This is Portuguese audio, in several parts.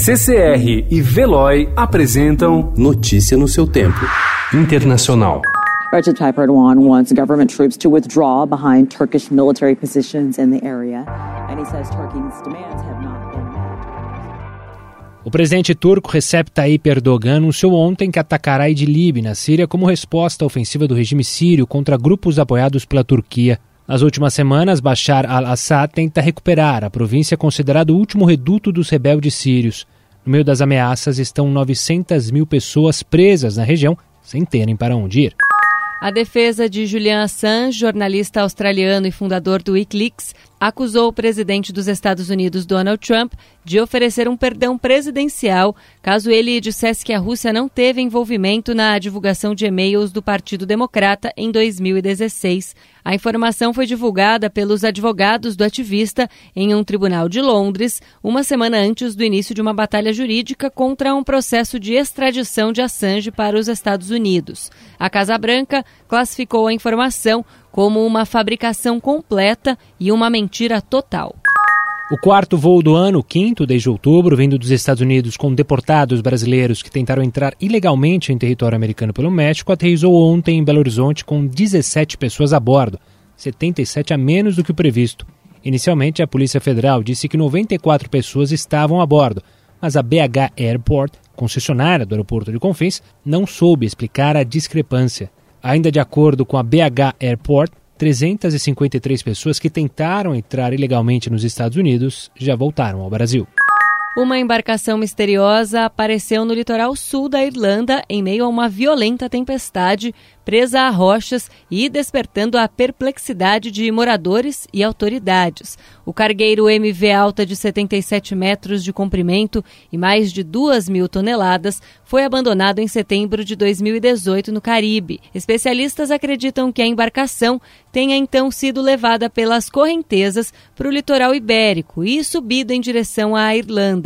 CCR e Veloy apresentam Notícia no seu tempo. Internacional. Recep Tayyip Erdogan wants government troops to withdraw behind Turkish military positions in the area, and he says Turkey's demands have not been met. O presidente turco Recep Tayyip Erdogan anunciou ontem que atacará Idlib, na Síria, como resposta à ofensiva do regime sírio contra grupos apoiados pela Turquia. Nas últimas semanas, Bashar al-Assad tenta recuperar a província considerada o último reduto dos rebeldes sírios. No meio das ameaças estão 900 mil pessoas presas na região, sem terem para onde ir. A defesa de Julian Assange, jornalista australiano e fundador do Wikileaks, acusou o presidente dos Estados Unidos, Donald Trump, de oferecer um perdão presidencial caso ele dissesse que a Rússia não teve envolvimento na divulgação de e-mails do Partido Democrata em 2016. A informação foi divulgada pelos advogados do ativista em um tribunal de Londres, uma semana antes do início de uma batalha jurídica contra um processo de extradição de Assange para os Estados Unidos. A Casa Branca classificou a informação como uma fabricação completa e uma mentira total. O quarto voo do ano, quinto desde outubro, vindo dos Estados Unidos com deportados brasileiros que tentaram entrar ilegalmente em território americano pelo México, aterrissou ontem em Belo Horizonte com 17 pessoas a bordo, 77 a menos do que o previsto. Inicialmente, a Polícia Federal disse que 94 pessoas estavam a bordo, mas a BH Airport, concessionária do aeroporto de Confins, não soube explicar a discrepância. Ainda de acordo com a BH Airport, 353 pessoas que tentaram entrar ilegalmente nos Estados Unidos já voltaram ao Brasil. Uma embarcação misteriosa apareceu no litoral sul da Irlanda em meio a uma violenta tempestade, presa a rochas e despertando a perplexidade de moradores e autoridades. O cargueiro MV Alta, de 77 metros de comprimento e mais de 2 mil toneladas, foi abandonado em setembro de 2018 no Caribe. Especialistas acreditam que a embarcação tenha então sido levada pelas correntezas para o litoral ibérico e subido em direção à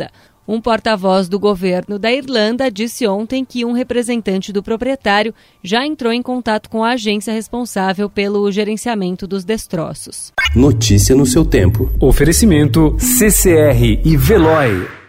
Irlanda. Um porta-voz do governo da Irlanda disse ontem que um representante do proprietário já entrou em contato com a agência responsável pelo gerenciamento dos destroços. Notícia no seu tempo. Oferecimento CCR e Veloy.